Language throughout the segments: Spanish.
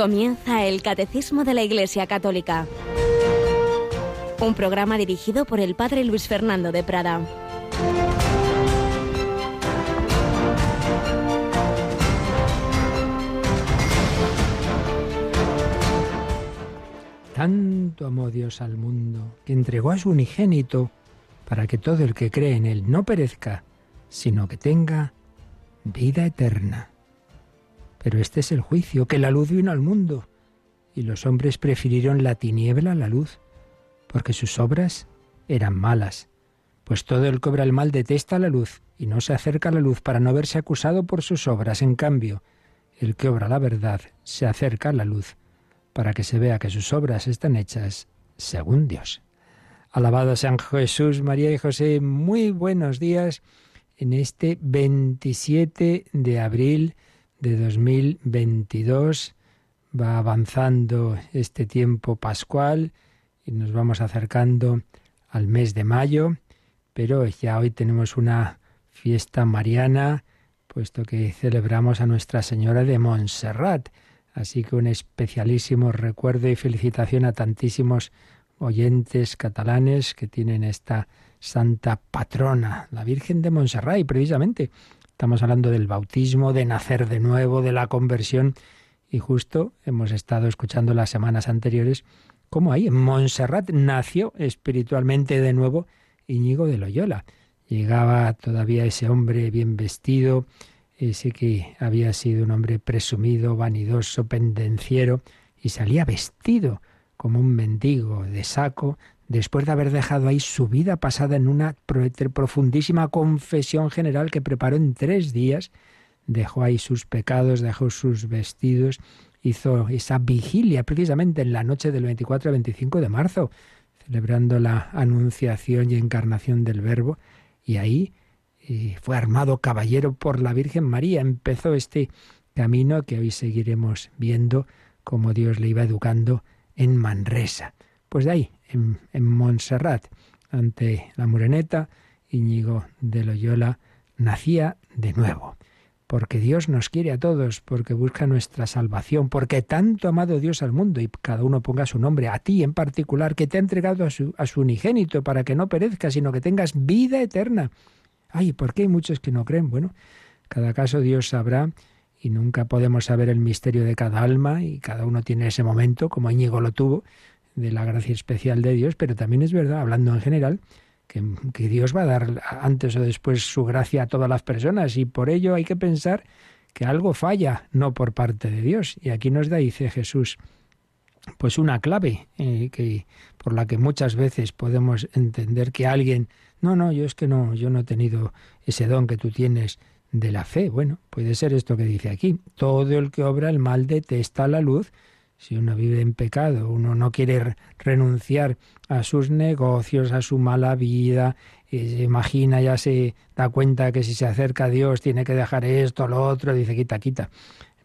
Comienza el Catecismo de la Iglesia Católica. Un programa dirigido por el Padre Luis Fernando de Prada. Tanto amó Dios al mundo que entregó a su unigénito para que todo el que cree en él no perezca, sino que tenga vida eterna. Pero este es el juicio, que la luz vino al mundo, y los hombres prefirieron la tiniebla a la luz, porque sus obras eran malas. Pues todo el que obra el mal detesta la luz y no se acerca a la luz para no verse acusado por sus obras. En cambio, el que obra la verdad se acerca a la luz para que se vea que sus obras están hechas según Dios. Alabado San Jesús, María y José, muy buenos días en este 27 de abril de 2022. Va avanzando este tiempo pascual y nos vamos acercando al mes de mayo, pero ya hoy tenemos una fiesta mariana, puesto que celebramos a Nuestra Señora de Montserrat. Así que un especialísimo recuerdo y felicitación a tantísimos oyentes catalanes que tienen esta santa patrona, la Virgen de Montserrat, y precisamente Estamos hablando del bautismo, de nacer de nuevo, de la conversión. Y justo hemos estado escuchando las semanas anteriores cómo ahí en Montserrat nació espiritualmente de nuevo Íñigo de Loyola. Llegaba todavía ese hombre bien vestido, ese que había sido un hombre presumido, vanidoso, pendenciero, y salía vestido como un mendigo de saco, después de haber dejado ahí su vida pasada en una profundísima confesión general que preparó en tres días, dejó ahí sus pecados, dejó sus vestidos, hizo esa vigilia precisamente en la noche del 24 al 25 de marzo, celebrando la anunciación y encarnación del Verbo, y ahí eh, fue armado caballero por la Virgen María. Empezó este camino que hoy seguiremos viendo cómo Dios le iba educando en Manresa. Pues de ahí, en, Montserrat, ante la Mureneta, Íñigo de Loyola nacía de nuevo porque Dios nos quiere a todos, porque busca nuestra salvación, porque tanto ha amado Dios al mundo y cada uno ponga su nombre, a ti en particular, que te ha entregado a su, a su unigénito para que no perezcas, sino que tengas vida eterna. Ay, ¿por qué hay muchos que no creen? Bueno, cada caso Dios sabrá y nunca podemos saber el misterio de cada alma y cada uno tiene ese momento, como Íñigo lo tuvo, de la gracia especial de Dios, pero también es verdad, hablando en general, que, que, Dios va a dar antes o después su gracia a todas las personas y por ello hay que pensar que algo falla, no por parte de Dios. Y aquí nos da, dice Jesús, pues una clave eh, que, por la que muchas veces podemos entender que alguien, no, no, yo es que no, yo no he tenido ese don que tú tienes de la fe. Bueno, puede ser esto que dice aquí. Todo el que obra el mal detesta la luz si uno vive en pecado, uno no quiere renunciar a sus negocios, a su mala vida, y se imagina, ya se da cuenta que si se acerca a Dios tiene que dejar esto, lo otro, dice quita, quita.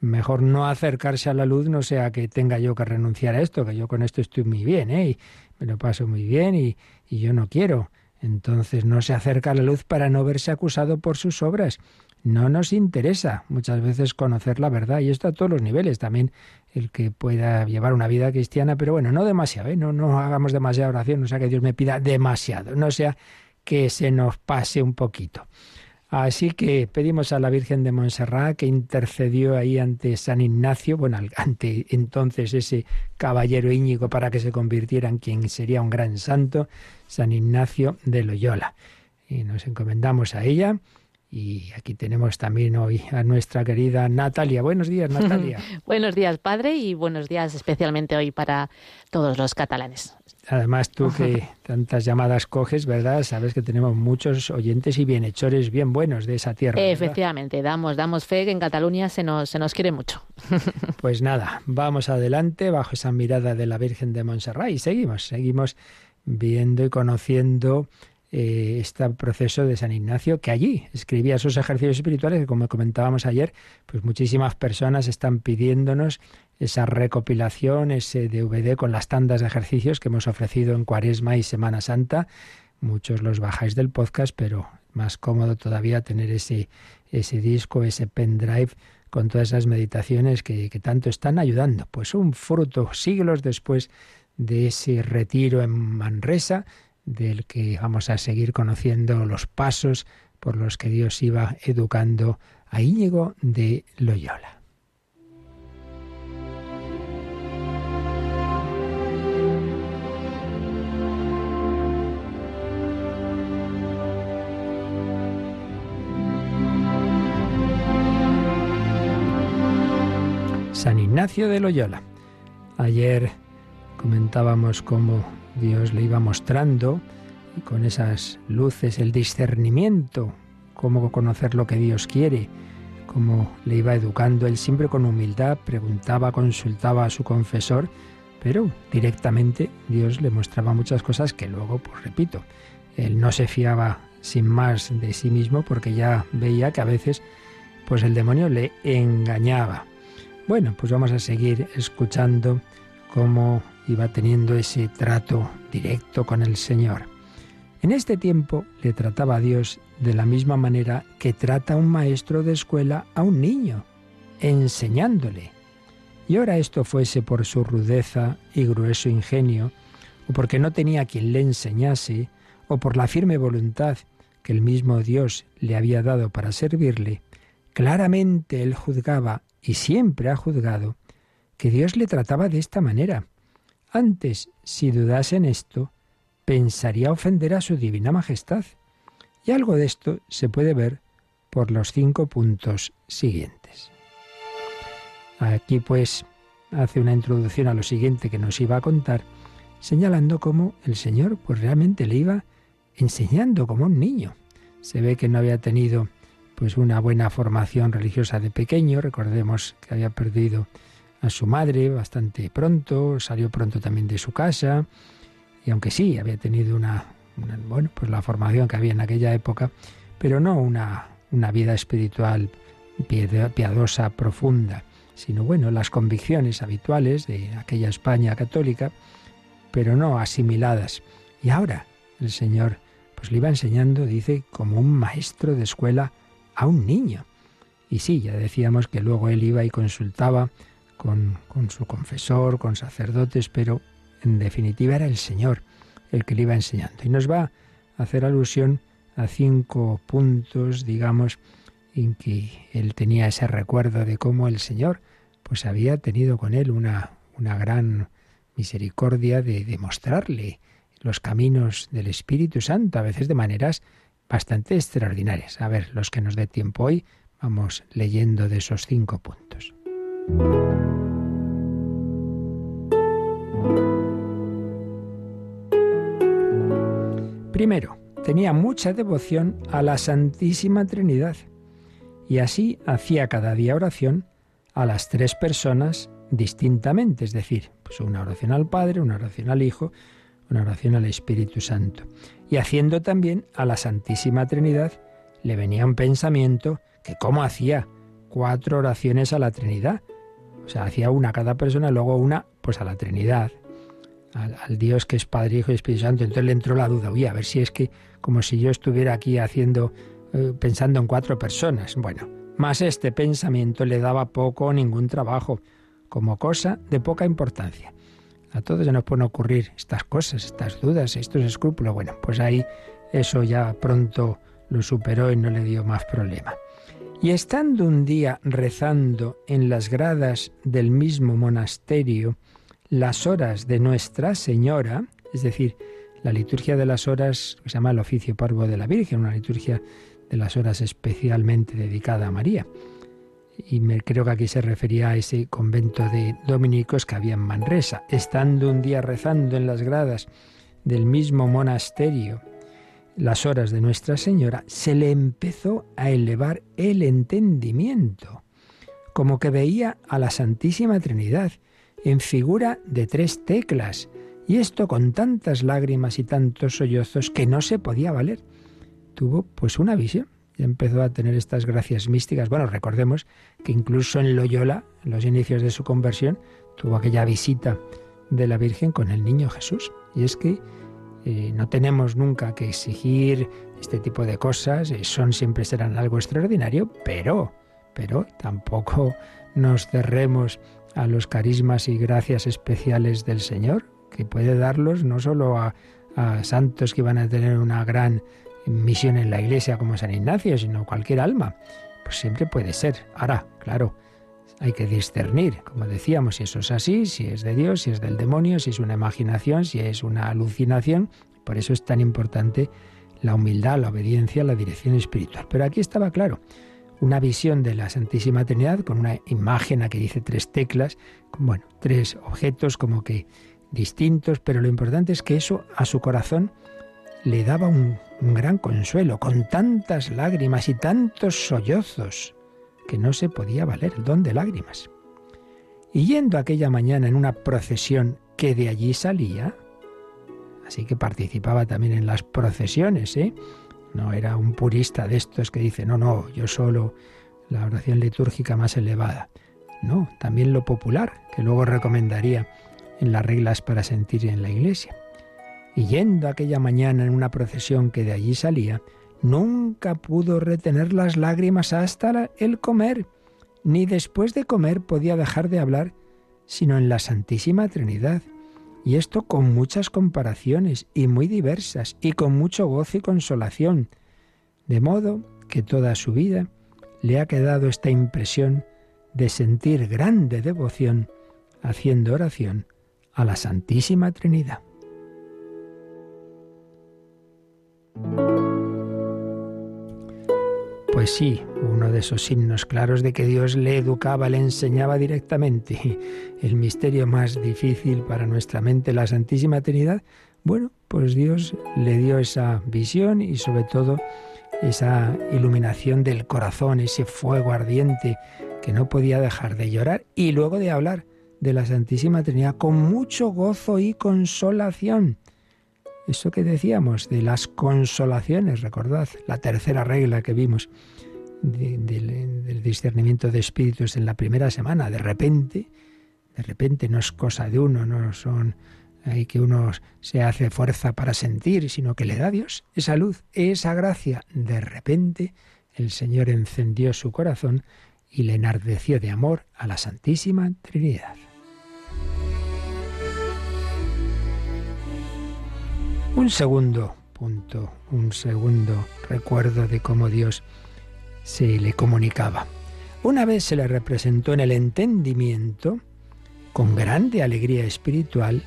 Mejor no acercarse a la luz, no sea que tenga yo que renunciar a esto, que yo con esto estoy muy bien, ¿eh? Y me lo paso muy bien y, y yo no quiero. Entonces no se acerca a la luz para no verse acusado por sus obras. No nos interesa muchas veces conocer la verdad y esto a todos los niveles, también el que pueda llevar una vida cristiana, pero bueno, no demasiado, ¿eh? no, no hagamos demasiada oración, no sea que Dios me pida demasiado, no sea que se nos pase un poquito. Así que pedimos a la Virgen de Montserrat que intercedió ahí ante San Ignacio, bueno, ante entonces ese caballero Íñigo para que se convirtiera en quien sería un gran santo, San Ignacio de Loyola. Y nos encomendamos a ella y aquí tenemos también hoy a nuestra querida Natalia. Buenos días, Natalia. buenos días, padre, y buenos días especialmente hoy para todos los catalanes. Además, tú que tantas llamadas coges, ¿verdad? Sabes que tenemos muchos oyentes y bienhechores bien buenos de esa tierra. Efectivamente, damos, damos fe que en Cataluña se nos, se nos quiere mucho. Pues nada, vamos adelante bajo esa mirada de la Virgen de Montserrat y seguimos, seguimos viendo y conociendo eh, este proceso de San Ignacio, que allí escribía sus ejercicios espirituales, que como comentábamos ayer, pues muchísimas personas están pidiéndonos esa recopilación, ese DVD con las tandas de ejercicios que hemos ofrecido en Cuaresma y Semana Santa. Muchos los bajáis del podcast, pero más cómodo todavía tener ese, ese disco, ese pendrive con todas esas meditaciones que, que tanto están ayudando. Pues un fruto siglos después de ese retiro en Manresa, del que vamos a seguir conociendo los pasos por los que Dios iba educando a Íñigo de Loyola. San Ignacio de Loyola. Ayer comentábamos cómo Dios le iba mostrando con esas luces el discernimiento, cómo conocer lo que Dios quiere, cómo le iba educando. Él siempre con humildad preguntaba, consultaba a su confesor, pero directamente Dios le mostraba muchas cosas que luego, pues repito, él no se fiaba sin más de sí mismo porque ya veía que a veces pues el demonio le engañaba. Bueno, pues vamos a seguir escuchando cómo iba teniendo ese trato directo con el Señor. En este tiempo le trataba a Dios de la misma manera que trata un maestro de escuela a un niño, enseñándole. Y ahora esto fuese por su rudeza y grueso ingenio, o porque no tenía quien le enseñase, o por la firme voluntad que el mismo Dios le había dado para servirle, claramente él juzgaba y siempre ha juzgado que Dios le trataba de esta manera. Antes, si dudase en esto, pensaría ofender a su divina majestad. Y algo de esto se puede ver por los cinco puntos siguientes. Aquí pues hace una introducción a lo siguiente que nos iba a contar, señalando cómo el Señor pues realmente le iba enseñando como un niño. Se ve que no había tenido pues una buena formación religiosa de pequeño. Recordemos que había perdido a su madre bastante pronto, salió pronto también de su casa y aunque sí había tenido una, bueno, pues la formación que había en aquella época, pero no una, una vida espiritual piadosa profunda, sino bueno, las convicciones habituales de aquella España católica, pero no asimiladas. Y ahora el Señor pues le iba enseñando, dice, como un maestro de escuela a un niño. Y sí, ya decíamos que luego él iba y consultaba con, su confesor, con sacerdotes, pero en definitiva era el Señor el que le iba enseñando. Y nos va a hacer alusión a cinco puntos, digamos, en que él tenía ese recuerdo de cómo el Señor pues había tenido con él una, una gran misericordia de demostrarle los caminos del Espíritu Santo, a veces de maneras bastante extraordinarias. A ver, los que nos dé tiempo hoy, vamos leyendo de esos cinco puntos. Primero, tenía mucha devoción a la Santísima Trinidad y así hacía cada día oración a las tres personas distintamente, es decir, pues una oración al Padre, una oración al Hijo, una oración al Espíritu Santo. Y haciendo también a la Santísima Trinidad, le venía un pensamiento que cómo hacía cuatro oraciones a la Trinidad. O sea, hacía una a cada persona, luego una pues a la Trinidad, al, Dios que es Padre, Hijo y Espíritu Santo. Entonces le entró la duda, oye, a ver si es que como si yo estuviera aquí haciendo, eh, pensando en cuatro personas. Bueno, más este pensamiento le daba poco o ningún trabajo, como cosa de poca importancia. A todos se nos pueden ocurrir estas cosas, estas dudas, estos escrúpulos. Bueno, pues ahí eso ya pronto lo superó y no le dio más problema. Y estando un día rezando en las gradas del mismo monasterio las horas de Nuestra Señora, es decir, la liturgia de las horas que se llama el oficio parvo de la Virgen, una liturgia de las horas especialmente dedicada a María y me creo que aquí se refería a ese convento de dominicos que había en Manresa. Estando un día rezando en las gradas del mismo monasterio las horas de Nuestra Señora, se le empezó a elevar el entendimiento, como que veía a la Santísima Trinidad en figura de tres teclas, y esto con tantas lágrimas y tantos sollozos que no se podía valer. Tuvo pues una visión y empezó a tener estas gracias místicas. Bueno, recordemos que incluso en Loyola, en los inicios de su conversión, tuvo aquella visita de la Virgen con el niño Jesús. Y es que eh, no tenemos nunca que exigir este tipo de cosas, eh, son siempre serán algo extraordinario, pero, pero tampoco nos cerremos a los carismas y gracias especiales del Señor, que puede darlos no solo a, santos que van a tener una gran misión en la iglesia como San Ignacio, sino cualquier alma. Pues siempre puede ser. Ahora, claro, hay que discernir, como decíamos, si eso es así, si es de Dios, si es del demonio, si es una imaginación, si es una alucinación. Por eso es tan importante la humildad, la obediencia, la dirección espiritual. Pero aquí estaba claro, una visión de la Santísima Trinidad con una imagen que dice tres teclas, bueno, tres objetos como que distintos, pero lo importante es que eso a su corazón le daba un gran consuelo, con tantas lágrimas y tantos sollozos, que no se podía valer el don de lágrimas. Y yendo aquella mañana en una procesión que de allí salía, así que participaba también en las procesiones, ¿eh? No era un purista de estos que dice, no, no, yo solo la oración litúrgica más elevada. No, también lo popular, que luego recomendaría en las reglas para sentir en la iglesia. Y yendo aquella mañana en una procesión que de allí salía, nunca pudo retener las lágrimas hasta el comer, ni después de comer podía dejar de hablar, sino en la Santísima Trinidad. Y esto con muchas comparaciones y muy diversas, y con mucho gozo y consolación, de modo que toda su vida le ha quedado esta impresión de sentir grande devoción haciendo oración a la Santísima Trinidad. Pues sí, uno de esos signos claros de que Dios le educaba, le enseñaba directamente. El misterio más difícil para nuestra mente, la Santísima Trinidad. Bueno, pues Dios le dio esa visión y sobre todo esa iluminación del corazón, ese fuego ardiente que no podía dejar de llorar y luego de hablar de la Santísima Trinidad con mucho gozo y consolación. Eso que decíamos de las consolaciones, recordad la tercera regla que vimos del discernimiento de espíritus en la primera semana, de repente, de repente no es cosa de uno, no son ahí que uno se hace fuerza para sentir, sino que le da Dios esa luz, esa gracia. De repente el Señor encendió su corazón y le enardeció de amor a la Santísima Trinidad. Un segundo punto, un segundo recuerdo de cómo Dios se le comunicaba. Una vez se le representó en el entendimiento, con grande alegría espiritual,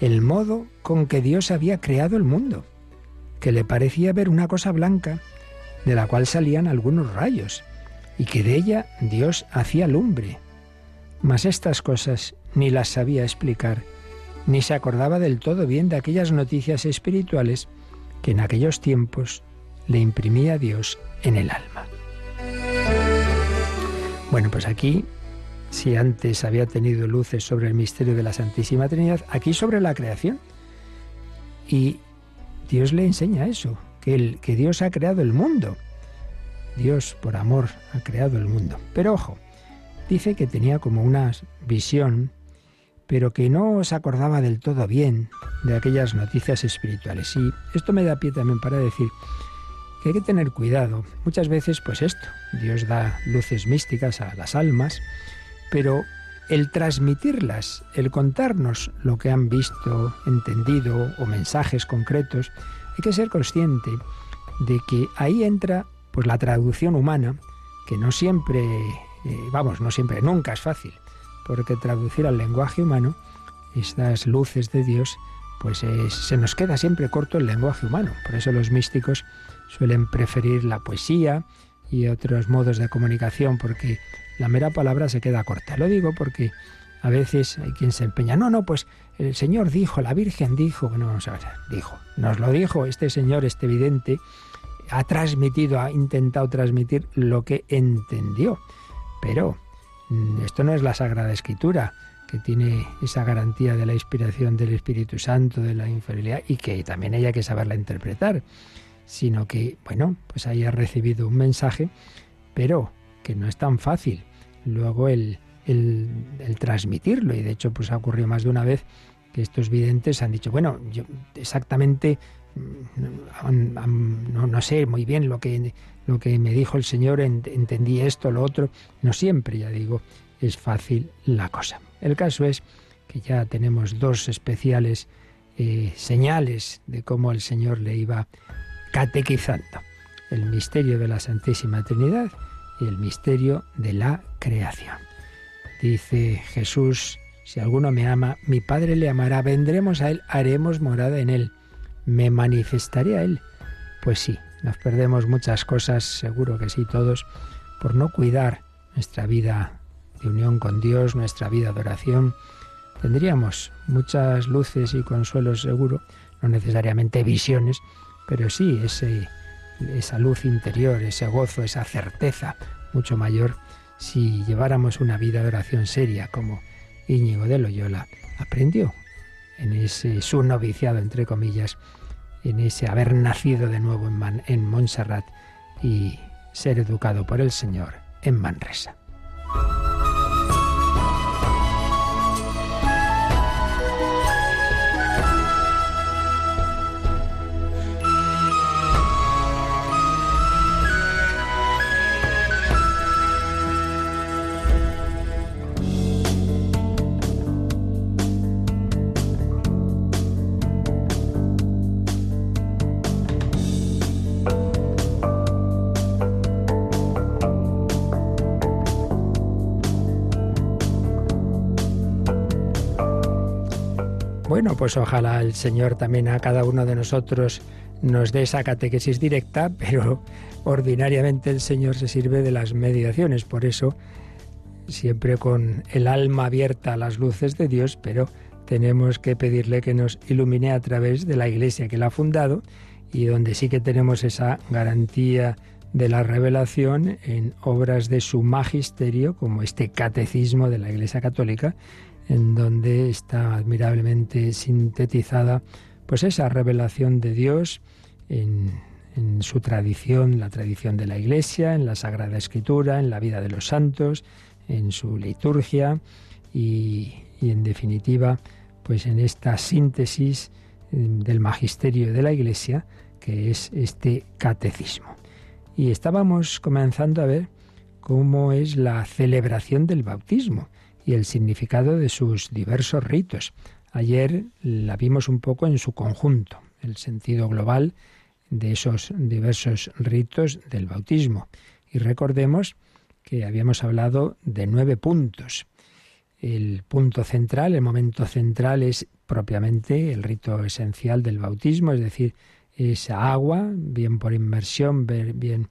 el modo con que Dios había creado el mundo, que le parecía ver una cosa blanca, de la cual salían algunos rayos, y que de ella Dios hacía lumbre. Mas estas cosas ni las sabía explicar, ni se acordaba del todo bien de aquellas noticias espirituales que en aquellos tiempos le imprimía Dios en el alma. Bueno, pues aquí, si antes había tenido luces sobre el misterio de la Santísima Trinidad, aquí sobre la creación. Y Dios le enseña eso, que, el, que Dios ha creado el mundo. Dios, por amor, ha creado el mundo. Pero ojo, dice que tenía como una visión pero que no se acordaba del todo bien de aquellas noticias espirituales. Y esto me da pie también para decir que hay que tener cuidado. Muchas veces, pues esto, Dios da luces místicas a las almas, pero el transmitirlas, el contarnos lo que han visto, entendido o mensajes concretos, hay que ser consciente de que ahí entra pues la traducción humana, que no siempre, eh, vamos, no siempre, nunca es fácil porque traducir al lenguaje humano estas luces de Dios, pues se nos queda siempre corto el lenguaje humano. Por eso los místicos suelen preferir la poesía y otros modos de comunicación, porque la mera palabra se queda corta. Lo digo porque a veces hay quien se empeña, no, no, pues el Señor dijo, la Virgen dijo, bueno, vamos a ver, dijo, nos lo dijo este Señor, este vidente, ha transmitido, ha intentado transmitir lo que entendió. Pero esto no es la Sagrada Escritura, que tiene esa garantía de la inspiración del Espíritu Santo, de la infalibilidad, y que también hay que saberla interpretar, sino que, bueno, pues haya recibido un mensaje, pero que no es tan fácil luego el, el, transmitirlo, y de hecho pues ha ocurrido más de una vez que estos videntes han dicho, bueno, yo exactamente mm, no, sé muy bien lo que, lo que me dijo el Señor, entendí esto, lo otro. No siempre, ya digo, es fácil la cosa. El caso es que ya tenemos dos especiales eh, señales de cómo el Señor le iba catequizando. El misterio de la Santísima Trinidad y el misterio de la creación. Dice Jesús, si alguno me ama, mi Padre le amará, vendremos a Él, haremos morada en Él, me manifestaré a Él. Pues sí, nos perdemos muchas cosas, seguro que sí todos, por no cuidar nuestra vida de unión con Dios, nuestra vida de oración. Tendríamos muchas luces y consuelos seguro, no necesariamente visiones, pero sí ese, esa luz interior, ese gozo, esa certeza mucho mayor si lleváramos una vida de oración seria como Íñigo de Loyola aprendió en ese su noviciado, entre comillas, en ese haber nacido de nuevo en, en Montserrat y ser educado por el Señor en Manresa. Bueno, pues ojalá el Señor también a cada uno de nosotros nos dé esa catequesis directa, pero ordinariamente el Señor se sirve de las meditaciones, por eso siempre con el alma abierta a las luces de Dios, pero tenemos que pedirle que nos ilumine a través de la iglesia que la ha fundado y donde sí que tenemos esa garantía de la revelación en obras de su magisterio, como este catecismo de la Iglesia Católica, en donde está admirablemente sintetizada pues esa revelación de Dios en, su tradición, la tradición de la Iglesia, en la Sagrada Escritura, en la vida de los santos, en su liturgia y, y en definitiva pues en esta síntesis eh, del magisterio de la Iglesia que es este catecismo. Y estábamos comenzando a ver cómo es la celebración del bautismo y el significado de sus diversos ritos. Ayer la vimos un poco en su conjunto, el sentido global de esos diversos ritos del bautismo. Y recordemos que habíamos hablado de nueve puntos. El punto central, el momento central es propiamente el rito esencial del bautismo, es decir, esa agua, bien por inmersión, bien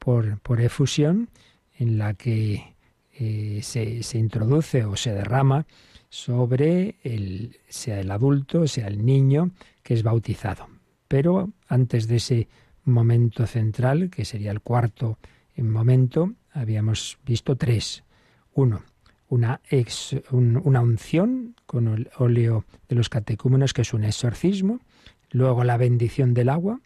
por, por efusión, en la que eh, se, introduce o se derrama sobre el, sea el adulto, sea el niño que es bautizado. Pero antes de ese momento central, que sería el cuarto momento, habíamos visto tres. Uno, una, ex, una unción con el óleo de los catecúmenos, que es un exorcismo. Luego la bendición del agua,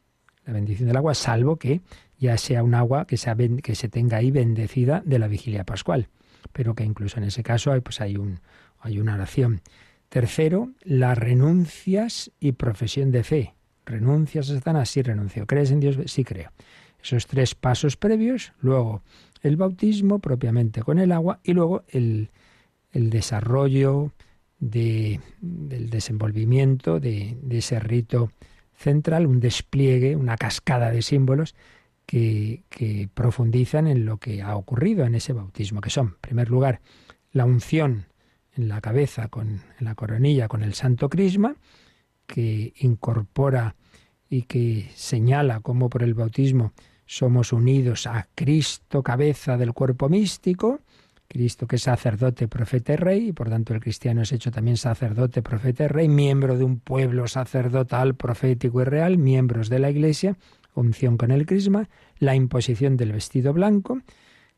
la bendición del agua, salvo que ya sea un agua que, que se tenga ahí bendecida de la vigilia pascual pero que incluso en ese caso hay, pues hay, un, hay una oración. Tercero, las renuncias y profesión de fe. Renuncias a Satanás, sí renuncio. ¿Crees en Dios? Sí creo. Esos tres pasos previos, luego el bautismo propiamente con el agua y luego el, el desarrollo de, del desenvolvimiento de, de ese rito central, un despliegue, una cascada de símbolos que, profundizan en lo que ha ocurrido en ese bautismo, que son, en primer lugar, la unción en la cabeza, con, en la coronilla, con el santo crisma, que incorpora y que señala cómo por el bautismo somos unidos a Cristo, cabeza del cuerpo místico, Cristo que es sacerdote, profeta y rey, y por tanto el cristiano es hecho también sacerdote, profeta y rey, miembro de un pueblo sacerdotal, profético y real, miembros de la Iglesia, unción con el crisma, la imposición del vestido blanco,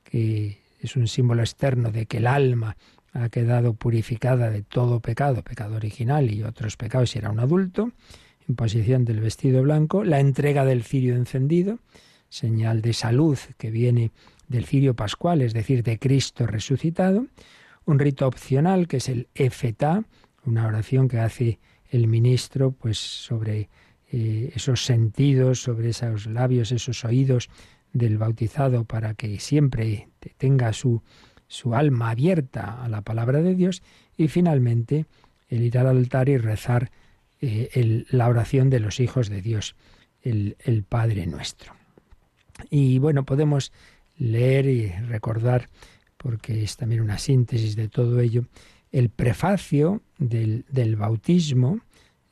que es un símbolo externo de que el alma ha quedado purificada de todo pecado, pecado original y otros pecados si era un adulto, imposición del vestido blanco, la entrega del cirio encendido, señal de salud que viene del cirio pascual, es decir, de Cristo resucitado, un rito opcional que es el efetá, una oración que hace el ministro pues sobre eh, esos sentidos, sobre esos labios, esos oídos del bautizado para que siempre tenga su, su alma abierta a la palabra de Dios y finalmente el ir al altar y rezar eh, la oración de los hijos de Dios, el, el Padre nuestro. Y bueno, podemos leer y recordar, porque es también una síntesis de todo ello, el prefacio del, del bautismo,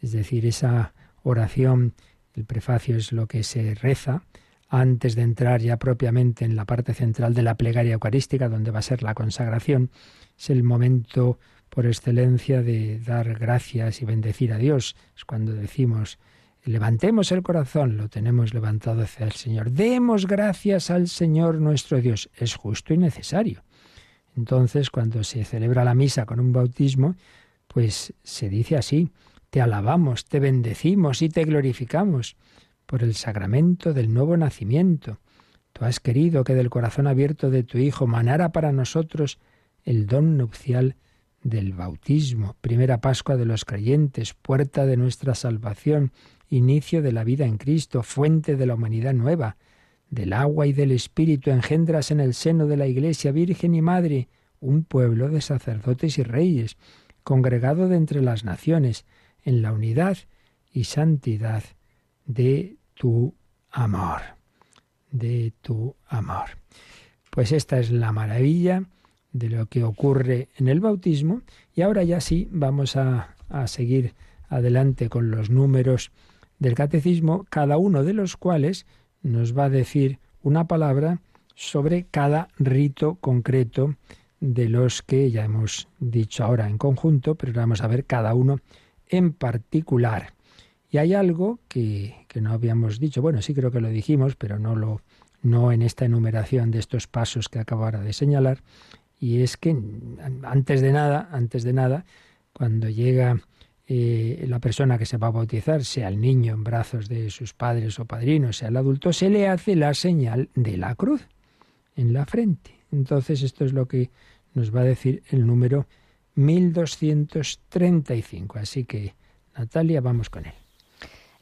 es decir, esa oración, el prefacio es lo que se reza antes de entrar ya propiamente en la parte central de la plegaria eucarística, donde va a ser la consagración, es el momento por excelencia de dar gracias y bendecir a Dios. Es cuando decimos, levantemos el corazón, lo tenemos levantado hacia el Señor. Demos gracias al Señor nuestro Dios. Es justo y necesario. Entonces, cuando se celebra la misa con un bautismo, pues se dice así, te alabamos, te bendecimos y te glorificamos por el sacramento del nuevo nacimiento. Tú has querido que del corazón abierto de tu Hijo manara para nosotros el don nupcial del bautismo, primera Pascua de los creyentes, puerta de nuestra salvación, inicio de la vida en Cristo, fuente de la humanidad nueva del agua y del Espíritu engendras en el seno de la Iglesia Virgen y Madre un pueblo de sacerdotes y reyes, congregado de entre las naciones, en la unidad y santidad de tu amor, de tu amor. Pues esta es la maravilla de lo que ocurre en el bautismo y ahora ya sí vamos a, a seguir adelante con los números del catecismo, cada uno de los cuales nos va a decir una palabra sobre cada rito concreto de los que ya hemos dicho ahora en conjunto, pero vamos a ver cada uno en particular. Y hay algo que, que, no habíamos dicho, bueno, sí creo que lo dijimos, pero no lo no en esta enumeración de estos pasos que acabara de señalar, y es que antes de nada, antes de nada, cuando llega eh, la persona que se va a bautizar, sea el niño en brazos de sus padres o padrinos, sea el adulto, se le hace la señal de la cruz en la frente. Entonces esto es lo que nos va a decir el número 1235. Así que, Natalia, vamos con él.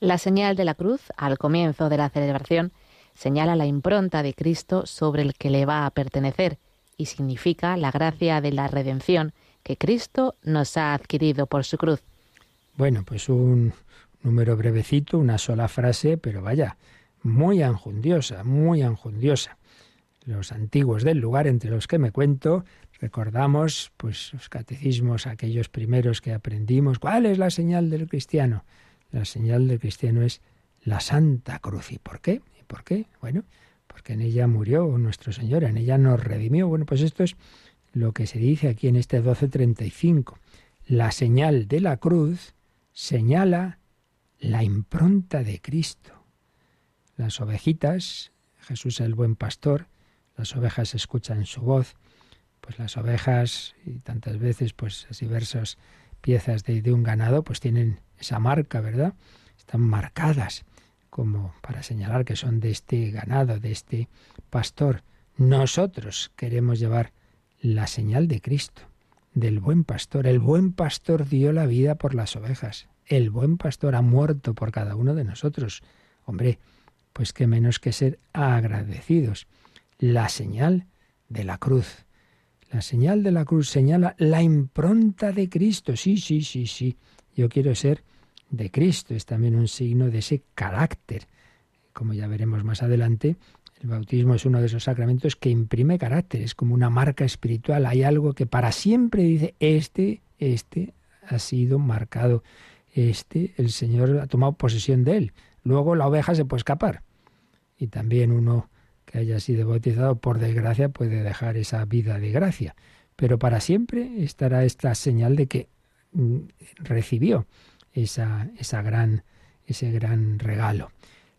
La señal de la cruz, al comienzo de la celebración, señala la impronta de Cristo sobre el que le va a pertenecer y significa la gracia de la redención que Cristo nos ha adquirido por su cruz bueno, pues un número brevecito, una sola frase, pero vaya, muy anjundiosa, muy anjundiosa. Los antiguos del lugar entre los que me cuento, recordamos pues los catecismos, aquellos primeros que aprendimos. ¿Cuál es la señal del cristiano? La señal del cristiano es la Santa Cruz. ¿Y por qué? ¿Y por qué? Bueno, porque en ella murió nuestro Señor, en ella nos redimió. Bueno, pues esto es lo que se dice aquí en este 1235. La señal de la cruz señala la impronta de Cristo. Las ovejitas, Jesús el buen pastor, las ovejas escuchan su voz, pues las ovejas y tantas veces pues diversas piezas de, de un ganado pues tienen esa marca, ¿verdad? Están marcadas como para señalar que son de este ganado, de este pastor. Nosotros queremos llevar la señal de Cristo del buen pastor. El buen pastor dio la vida por las ovejas. El buen pastor ha muerto por cada uno de nosotros. Hombre, pues qué menos que ser agradecidos. La señal de la cruz. La señal de la cruz señala la impronta de Cristo. Sí, sí, sí, sí. Yo quiero ser de Cristo. Es también un signo de ese carácter. Como ya veremos más adelante, el bautismo es uno de esos sacramentos que imprime carácter, es como una marca espiritual, hay algo que para siempre dice, este, este ha sido marcado, este, el Señor ha tomado posesión de él. Luego la oveja se puede escapar. Y también uno que haya sido bautizado, por desgracia, puede dejar esa vida de gracia. Pero para siempre estará esta señal de que mm, recibió esa, esa gran, ese gran regalo.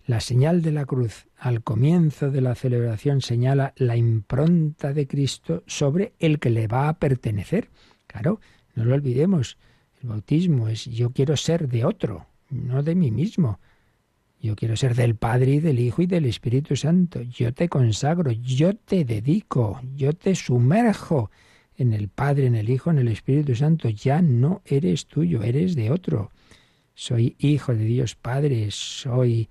La señal de la cruz al comienzo de la celebración señala la impronta de Cristo sobre el que le va a pertenecer. Claro, no lo olvidemos. El bautismo es yo quiero ser de otro, no de mí mismo. Yo quiero ser del Padre y del Hijo y del Espíritu Santo. Yo te consagro, yo te dedico, yo te sumerjo en el Padre, en el Hijo, en el Espíritu Santo. Ya no eres tuyo, eres de otro. soy hijo de Dios Padre, soy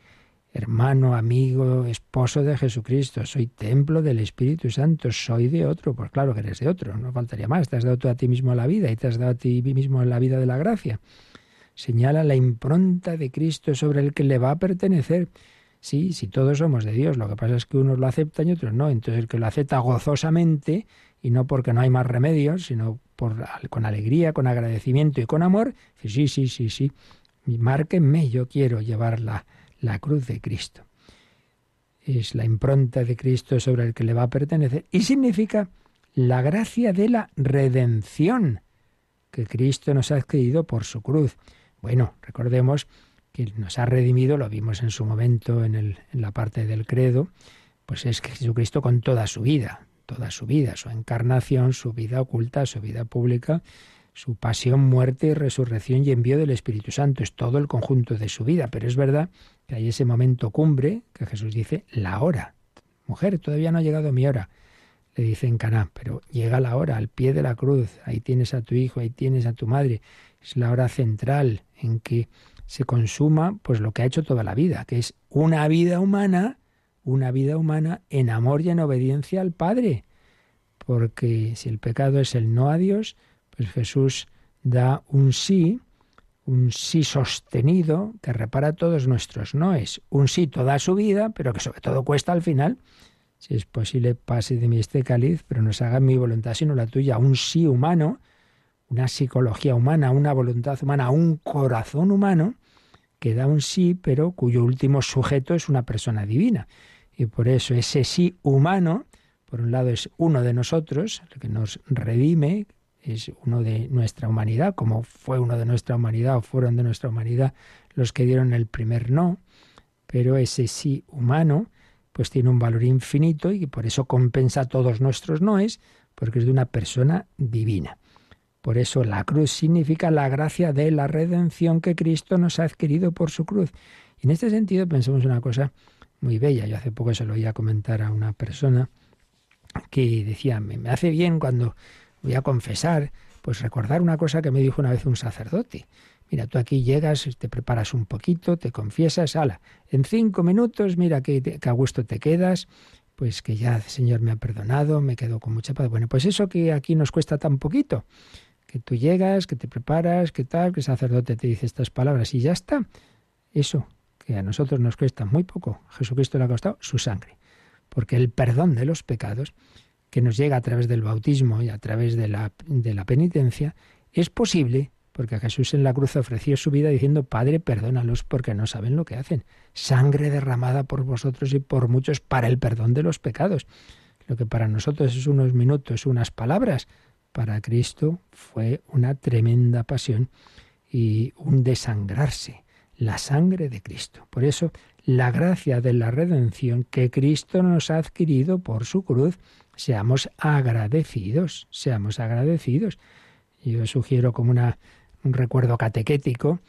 hermano, amigo, esposo de Jesucristo, soy templo del Espíritu Santo, soy de otro, pues claro que eres de otro, no faltaría más, te has dado tú a ti mismo la vida y te has dado a ti mismo la vida de la gracia. Señala la impronta de Cristo sobre el que le va a pertenecer. Sí, si todos somos de Dios, lo que pasa es que unos lo aceptan y otros no. Entonces el que lo acepta gozosamente, y no porque no hay más remedios, sino por, con alegría, con agradecimiento y con amor, sí, sí, sí, sí, márquenme, yo quiero llevar la, la cruz de Cristo. Es la impronta de Cristo sobre el que le va a pertenecer y significa la gracia de la redención que Cristo nos ha adquirido por su cruz. Bueno, recordemos que nos ha redimido, lo vimos en su momento en, la parte del credo, pues es que Jesucristo con toda su vida, toda su vida, su encarnación, su vida oculta, su vida pública, su pasión, muerte y resurrección y envío del Espíritu Santo. Es todo el conjunto de su vida. Pero es verdad que hay ese momento cumbre que Jesús dice, la hora. Mujer, todavía no ha llegado mi hora. Le dice en Caná, pero llega la hora, al pie de la cruz. Ahí tienes a tu hijo, ahí tienes a tu madre. Es la hora central en que se consuma pues lo que ha hecho toda la vida, que es una vida humana, una vida humana en amor y en obediencia al Padre. Porque si el pecado es el no a Dios, pues Jesús da un sí, un sí sostenido que repara todos nuestros no es Un sí toda su vida, pero que sobre todo cuesta al final. Si es posible, pase de mí este cáliz, pero no se haga mi voluntad sino la tuya. Un sí humano, una psicología humana, una voluntad humana, un corazón humano que da un sí, pero cuyo último sujeto es una persona divina. Y por eso ese sí humano, por un lado es uno de nosotros, el que nos redime, es uno de nuestra humanidad, como fue uno de nuestra humanidad o fueron de nuestra humanidad los que dieron el primer no, pero ese sí humano pues tiene un valor infinito y por eso compensa todos nuestros noes, porque es de una persona divina. Por eso la cruz significa la gracia de la redención que Cristo nos ha adquirido por su cruz. Y en este sentido pensemos una cosa muy bella. Yo hace poco se lo oía comentar a una persona que decía, me hace bien cuando voy a confesar, pues recordar una cosa que me dijo una vez un sacerdote. Mira, tú aquí llegas, te preparas un poquito, te confiesas, ala, en cinco minutos, mira que, a gusto te quedas, pues que ya el Señor me ha perdonado, me quedo con mucha paz. Bueno, pues eso que aquí nos cuesta tan poquito, que tú llegas, que te preparas, que tal, que el sacerdote te dice estas palabras y ya está. Eso que a nosotros nos cuesta muy poco, Jesucristo le ha costado su sangre, porque el perdón de los pecados que nos llega a través del bautismo y a través de la, de la penitencia, es posible porque Jesús en la cruz ofreció su vida diciendo, Padre, perdónalos porque no saben lo que hacen. Sangre derramada por vosotros y por muchos para el perdón de los pecados. Lo que para nosotros es unos minutos, unas palabras, para Cristo fue una tremenda pasión y un desangrarse, la sangre de Cristo. Por eso, la gracia de la redención que Cristo nos ha adquirido por su cruz Seamos agradecidos, seamos agradecidos. Yo sugiero como una, un recuerdo catequético,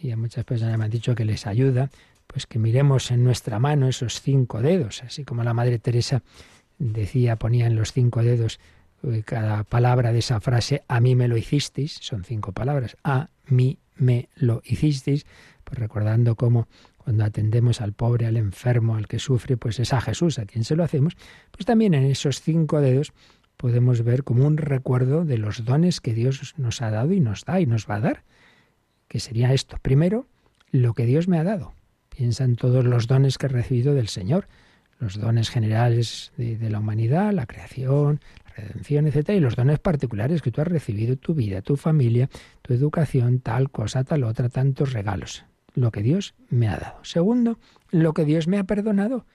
y a muchas personas me han dicho que les ayuda, pues que miremos en nuestra mano esos cinco dedos, así como la Madre Teresa decía, ponía en los cinco dedos cada palabra de esa frase, a mí me lo hicisteis, son cinco palabras, a mí me lo hicisteis, pues recordando cómo cuando atendemos al pobre, al enfermo, al que sufre, pues es a Jesús a quien se lo hacemos, pues también en esos cinco dedos podemos ver como un recuerdo de los dones que Dios nos ha dado y nos da y nos va a dar. Que sería esto. Primero, lo que Dios me ha dado. Piensa en todos los dones que he recibido del Señor, los dones generales de, la humanidad, la creación, la redención, etc. Y los dones particulares que tú has recibido, tu vida, tu familia, tu educación, tal cosa, tal otra, tantos regalos lo que Dios me ha dado. Segundo, lo que Dios me ha perdonado.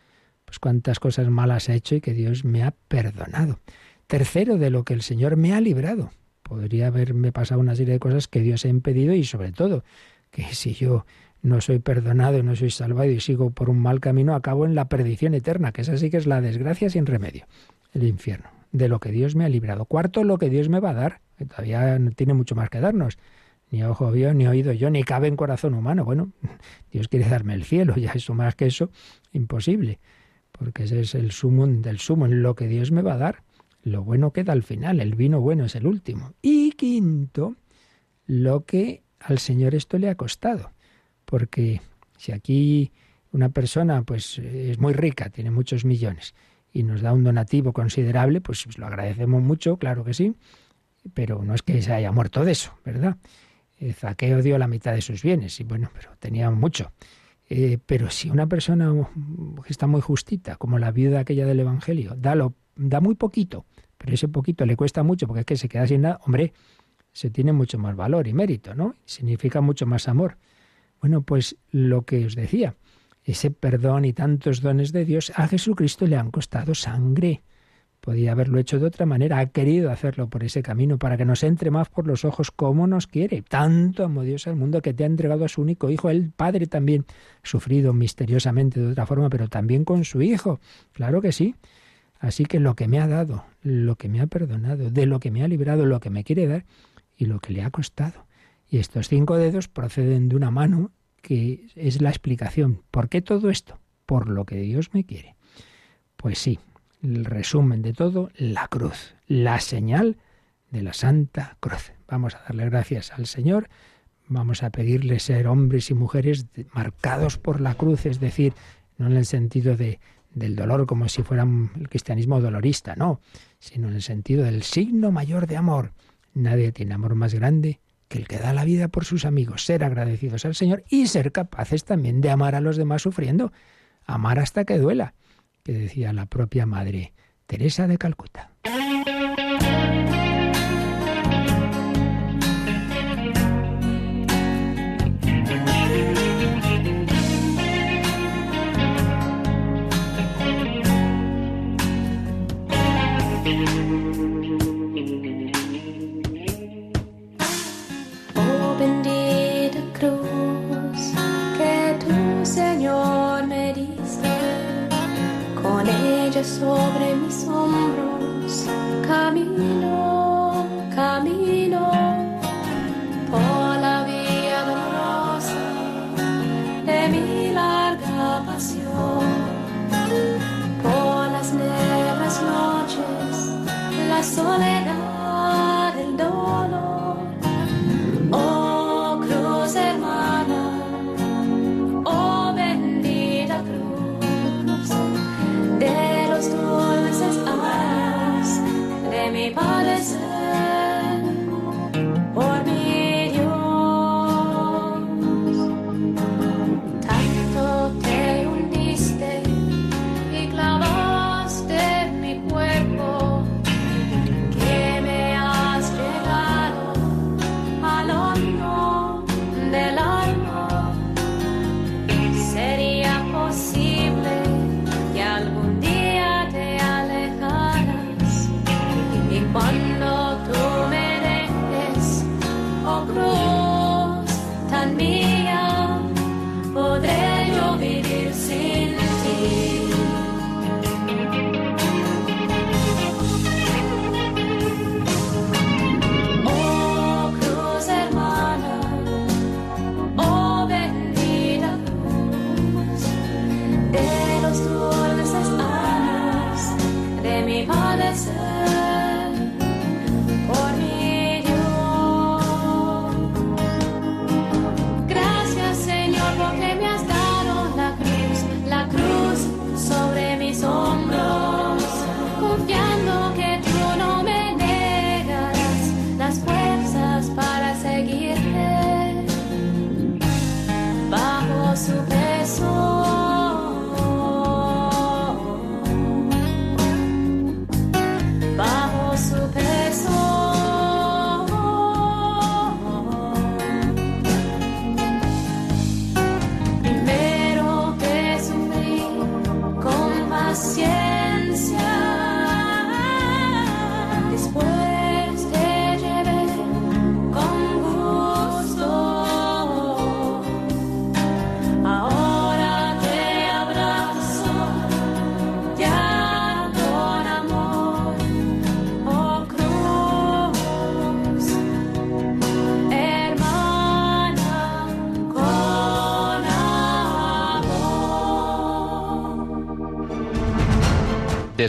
Pues cuántas cosas malas ha hecho y que Dios me ha perdonado. Tercero, de lo que el Señor me ha librado. Podría haberme pasado una serie de cosas que Dios ha impedido y sobre todo que si yo no soy perdonado, no soy salvado y sigo por un mal camino, acabo en la perdición eterna, que esa sí que es la desgracia sin remedio, el infierno. De lo que Dios me ha librado. Cuarto, lo que Dios me va a dar, que todavía no tiene mucho más que darnos ni ojo vio, ni oído yo, ni cabe en corazón humano. Bueno, Dios quiere darme el cielo, ya eso más que eso, imposible, porque ese es el sumo del sumo, en lo que Dios me va a dar. Lo bueno queda al final, el vino bueno es el último. Y quinto, lo que al Señor esto le ha costado. Porque si aquí una persona pues es muy rica, tiene muchos millones y nos da un donativo considerable, pues lo agradecemos mucho, claro que sí, pero no es que se haya muerto de eso, ¿verdad? Eh, Zaqueo dio la mitad de sus bienes y bueno, pero tenía mucho. Eh, pero si una persona que está muy justita, como la viuda aquella del Evangelio, da, lo, da muy poquito, pero ese poquito le cuesta mucho porque es que se queda sin nada, hombre, se tiene mucho más valor y mérito, ¿no? Significa mucho más amor. Bueno, pues lo que os decía, ese perdón y tantos dones de Dios a Jesucristo le han costado sangre. Podía haberlo hecho de otra manera, ha querido hacerlo por ese camino para que nos entre más por los ojos como nos quiere. Tanto amó Dios al mundo que te ha entregado a su único hijo. El Padre también ha sufrido misteriosamente de otra forma, pero también con su hijo. Claro que sí. Así que lo que me ha dado, lo que me ha perdonado, de lo que me ha librado, lo que me quiere dar y lo que le ha costado. Y estos cinco dedos proceden de una mano que es la explicación. ¿Por qué todo esto? Por lo que Dios me quiere. Pues sí, el resumen de todo, la cruz, la señal de la Santa Cruz. Vamos a darle gracias al Señor, vamos a pedirle ser hombres y mujeres marcados por la cruz, es decir, no en el sentido de, del dolor como si fuera el cristianismo dolorista, no, sino en el sentido del signo mayor de amor. Nadie tiene amor más grande que el que da la vida por sus amigos, ser agradecidos al Señor y ser capaces también de amar a los demás sufriendo, amar hasta que duela que decía la propia Madre Teresa de Calcuta.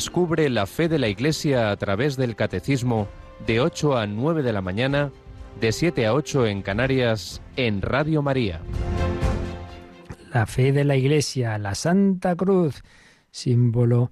Descubre la fe de la Iglesia a través del Catecismo de 8 a 9 de la mañana, de 7 a 8 en Canarias, en Radio María. la fe de la Iglesia, la Santa Cruz, símbolo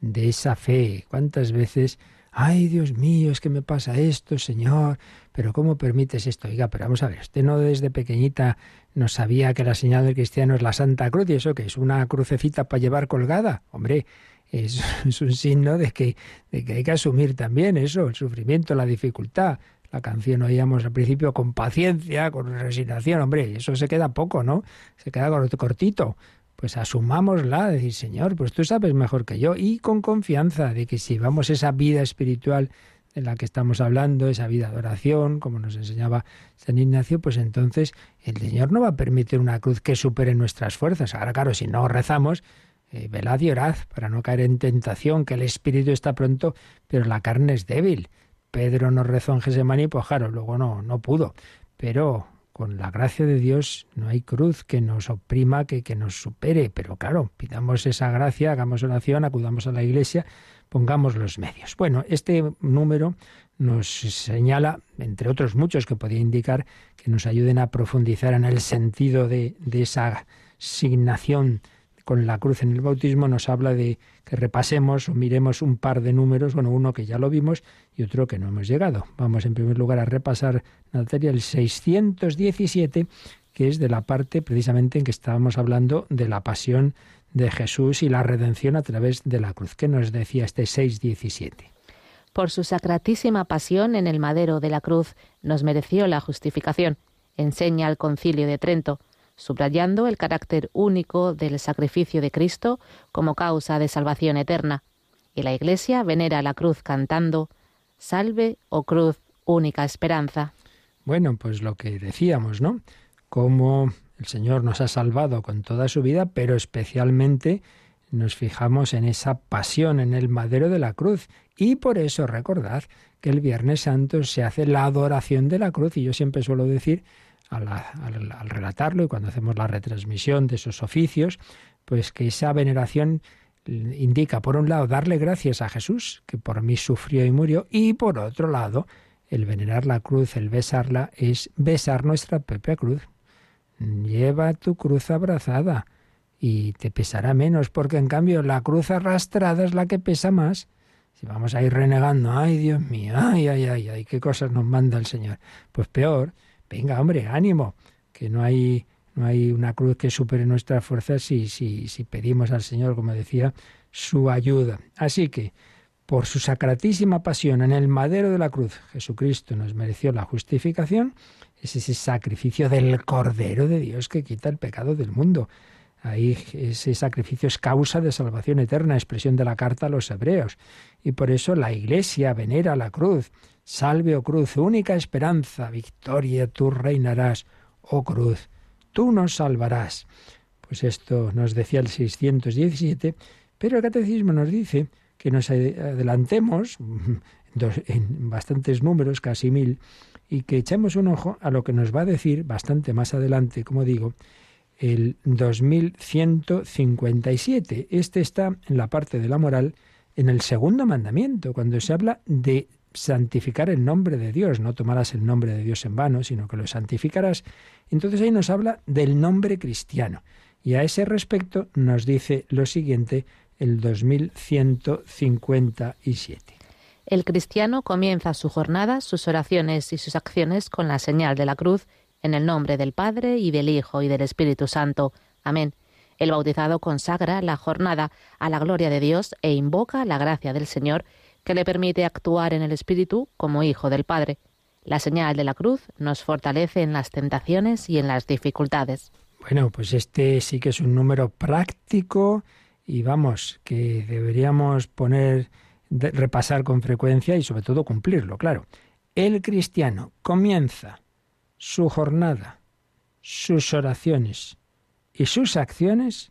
de esa fe. ¿Cuántas veces, ay Dios mío, es que me pasa esto, Señor, pero ¿cómo permites esto? Oiga, pero vamos a ver, usted no desde pequeñita no sabía que la señal del cristiano es la Santa Cruz y eso que es una crucecita para llevar colgada. Hombre, es, es un signo de que, de que hay que asumir también eso, el sufrimiento, la dificultad. La canción oíamos al principio con paciencia, con resignación, hombre, eso se queda poco, ¿no? Se queda cortito. Pues asumámosla, decir, Señor, pues tú sabes mejor que yo, y con confianza de que si vamos esa vida espiritual de la que estamos hablando, esa vida de oración, como nos enseñaba San Ignacio, pues entonces el Señor no va a permitir una cruz que supere nuestras fuerzas. Ahora, claro, si no rezamos, eh, velad y orad para no caer en tentación, que el espíritu está pronto, pero la carne es débil. Pedro no rezó en Gesemaní, pues claro, luego no, no pudo. Pero con la gracia de Dios no hay cruz que nos oprima, que, que nos supere. Pero claro, pidamos esa gracia, hagamos oración, acudamos a la iglesia, pongamos los medios. Bueno, este número nos señala, entre otros muchos que podía indicar, que nos ayuden a profundizar en el sentido de, de esa signación con la cruz en el bautismo nos habla de que repasemos o miremos un par de números, bueno, uno que ya lo vimos y otro que no hemos llegado. Vamos en primer lugar a repasar, Natalia, el 617, que es de la parte precisamente en que estábamos hablando de la pasión de Jesús y la redención a través de la cruz. ¿Qué nos decía este 617? Por su sacratísima pasión en el madero de la cruz nos mereció la justificación, enseña el concilio de Trento subrayando el carácter único del sacrificio de Cristo como causa de salvación eterna. Y la Iglesia venera la cruz cantando Salve, oh cruz, única esperanza. Bueno, pues lo que decíamos, ¿no? Cómo el Señor nos ha salvado con toda su vida, pero especialmente nos fijamos en esa pasión en el madero de la cruz. Y por eso recordad que el Viernes Santo se hace la adoración de la cruz. Y yo siempre suelo decir al, relatarlo y cuando hacemos la retransmisión de esos oficios, pues que esa veneración indica, por un lado, darle gracias a Jesús, que por mí sufrió y murió, y por otro lado, el venerar la cruz, el besarla, es besar nuestra propia cruz. Lleva tu cruz abrazada y te pesará menos, porque en cambio la cruz arrastrada es la que pesa más. Si vamos a ir renegando, ay Dios mío, ay, ay, ay, ay, qué cosas nos manda el Señor. Pues peor, venga, hombre, ánimo, que no hay, no hay una cruz que supere nuestras fuerzas si, si, si pedimos al Señor, como decía, su ayuda. Así que, por su sacratísima pasión en el madero de la cruz, Jesucristo nos mereció la justificación, es ese sacrificio del Cordero de Dios que quita el pecado del mundo. Ahí ese sacrificio es causa de salvación eterna, expresión de la carta a los hebreos. Y por eso la Iglesia venera la cruz. Salve, oh cruz, única esperanza, victoria, tú reinarás, oh cruz, tú nos salvarás. Pues esto nos decía el 617, pero el catecismo nos dice que nos adelantemos en bastantes números, casi mil, y que echemos un ojo a lo que nos va a decir bastante más adelante, como digo, el 2157. Este está en la parte de la moral, en el segundo mandamiento, cuando se habla de santificar el nombre de Dios, no tomarás el nombre de Dios en vano, sino que lo santificarás. Entonces ahí nos habla del nombre cristiano. Y a ese respecto nos dice lo siguiente el 2157. El cristiano comienza su jornada, sus oraciones y sus acciones con la señal de la cruz en el nombre del Padre y del Hijo y del Espíritu Santo. Amén. El bautizado consagra la jornada a la gloria de Dios e invoca la gracia del Señor que le permite actuar en el Espíritu como hijo del Padre. La señal de la cruz nos fortalece en las tentaciones y en las dificultades. Bueno, pues este sí que es un número práctico y vamos, que deberíamos poner, repasar con frecuencia y sobre todo cumplirlo, claro. El cristiano comienza su jornada, sus oraciones y sus acciones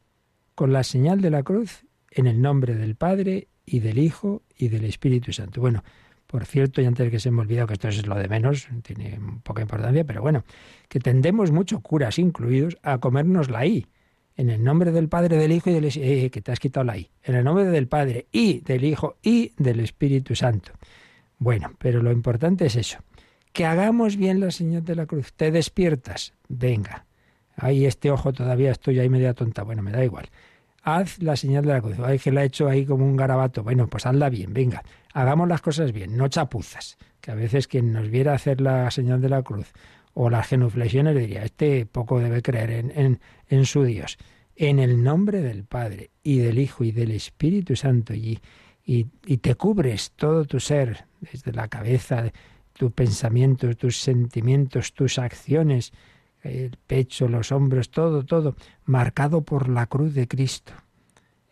con la señal de la cruz en el nombre del Padre y del Hijo y del Espíritu Santo. Bueno, por cierto, y antes que se me olvide que esto es lo de menos, tiene poca importancia, pero bueno, que tendemos mucho, curas incluidos, a comernos la I. En el nombre del Padre, del Hijo y del Espíritu eh, que te has quitado la I. En el nombre del Padre y del Hijo y del Espíritu Santo. Bueno, pero lo importante es eso, que hagamos bien la señal de la cruz. Te despiertas, venga, Ahí este ojo todavía estoy ahí media tonta. Bueno, me da igual. Haz la señal de la cruz. Ay, que la he hecho ahí como un garabato. Bueno, pues hazla bien, venga. Hagamos las cosas bien, no chapuzas. Que a veces quien nos viera hacer la señal de la cruz o las genuflexiones diría, este poco debe creer en, en, su Dios. En el nombre del Padre y del Hijo y del Espíritu Santo. Y, y te cubres todo tu ser, desde la cabeza, tus pensamientos, tus sentimientos, tus acciones, el pecho, los hombros, todo, todo, marcado por la cruz de Cristo.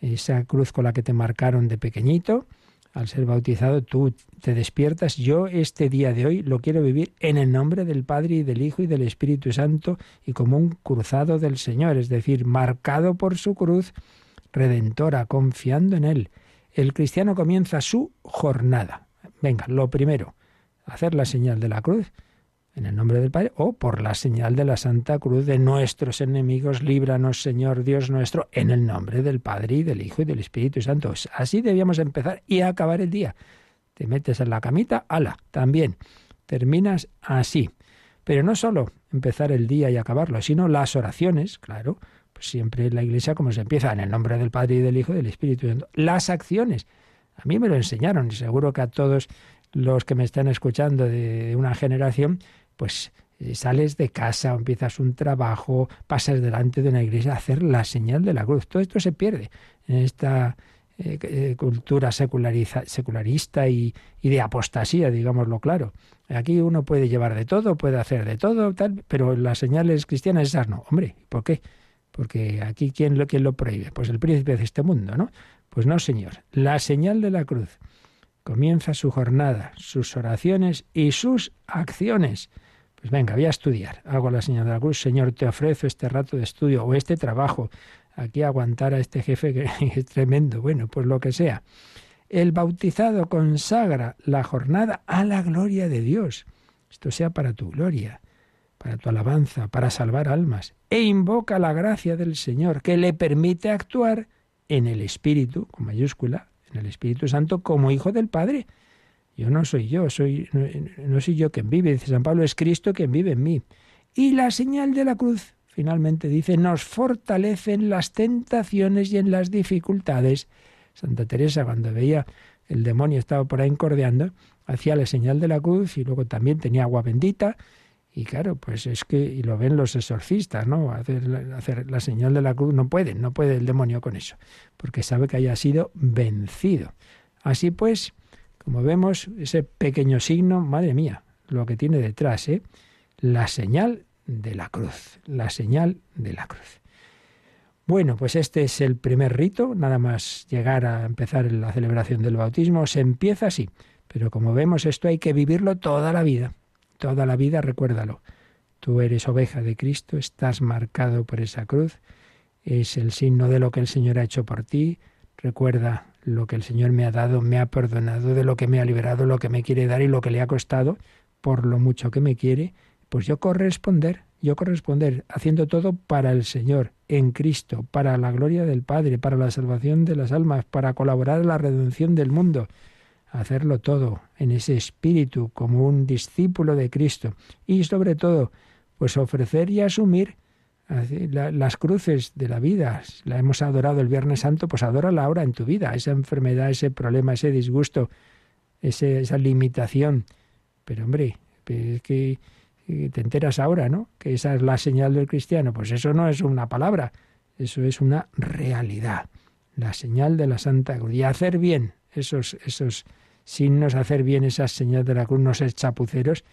Esa cruz con la que te marcaron de pequeñito, al ser bautizado, tú te despiertas. Yo este día de hoy lo quiero vivir en el nombre del Padre y del Hijo y del Espíritu Santo y como un cruzado del Señor, es decir, marcado por su cruz redentora, confiando en Él. El cristiano comienza su jornada. Venga, lo primero, hacer la señal de la cruz en el nombre del Padre, o por la señal de la Santa Cruz de nuestros enemigos, líbranos, Señor Dios nuestro, en el nombre del Padre y del Hijo y del Espíritu Santo. Así debíamos empezar y acabar el día. Te metes en la camita, ala, también. Terminas así. Pero no solo empezar el día y acabarlo, sino las oraciones, claro, pues siempre en la iglesia como se empieza en el nombre del Padre y del Hijo y del Espíritu Santo. Las acciones. A mí me lo enseñaron y seguro que a todos los que me están escuchando de una generación, pues eh, sales de casa, empiezas un trabajo, pasas delante de una iglesia a hacer la señal de la cruz. Todo esto se pierde en esta eh, eh, cultura secularista y, de apostasía, digámoslo claro. Aquí uno puede llevar de todo, puede hacer de todo, tal, pero las señales cristianas esas no. Hombre, ¿por qué? Porque aquí ¿quién lo, quién lo prohíbe? Pues el príncipe de este mundo, ¿no? Pues no, señor. La señal de la cruz comienza su jornada, sus oraciones y sus acciones. Pues venga, voy a estudiar. Hago la señal de la cruz. Señor, te ofrezco este rato de estudio o este trabajo. Aquí aguantar a este jefe que es tremendo. Bueno, pues lo que sea. El bautizado consagra la jornada a la gloria de Dios. Esto sea para tu gloria, para tu alabanza, para salvar almas. E invoca la gracia del Señor, que le permite actuar en el Espíritu, con mayúscula, en el Espíritu Santo, como hijo del Padre yo no soy yo, soy, no, soy yo quien vive, dice San Pablo, es Cristo quien vive en mí. Y la señal de la cruz, finalmente dice, nos fortalece en las tentaciones y en las dificultades. Santa Teresa, cuando veía el demonio estaba por ahí encordeando, hacía la señal de la cruz y luego también tenía agua bendita. Y claro, pues es que, y lo ven los exorcistas, ¿no? Hacer, hacer la señal de la cruz no pueden, no puede el demonio con eso, porque sabe que haya sido vencido. Así pues, como vemos, ese pequeño signo, madre mía, lo que tiene detrás, ¿eh? La señal de la cruz, la señal de la cruz. Bueno, pues este es el primer rito, nada más llegar a empezar la celebración del bautismo, se empieza así, pero como vemos esto hay que vivirlo toda la vida, toda la vida, recuérdalo. Tú eres oveja de Cristo, estás marcado por esa cruz, es el signo de lo que el Señor ha hecho por ti, recuerda lo que el Señor me ha dado, me ha perdonado, de lo que me ha liberado, lo que me quiere dar y lo que le ha costado, por lo mucho que me quiere, pues yo corresponder, yo corresponder, haciendo todo para el Señor, en Cristo, para la gloria del Padre, para la salvación de las almas, para colaborar en la redención del mundo, hacerlo todo en ese espíritu como un discípulo de Cristo y sobre todo, pues ofrecer y asumir las cruces de la vida, la hemos adorado el Viernes Santo, pues adórala ahora en tu vida, esa enfermedad, ese problema, ese disgusto, esa limitación. Pero hombre, es que te enteras ahora, ¿no? Que esa es la señal del cristiano. Pues eso no es una palabra, eso es una realidad. La señal de la Santa Cruz. Y hacer bien esos, esos signos, hacer bien esas señales de la cruz, no ser chapuceros,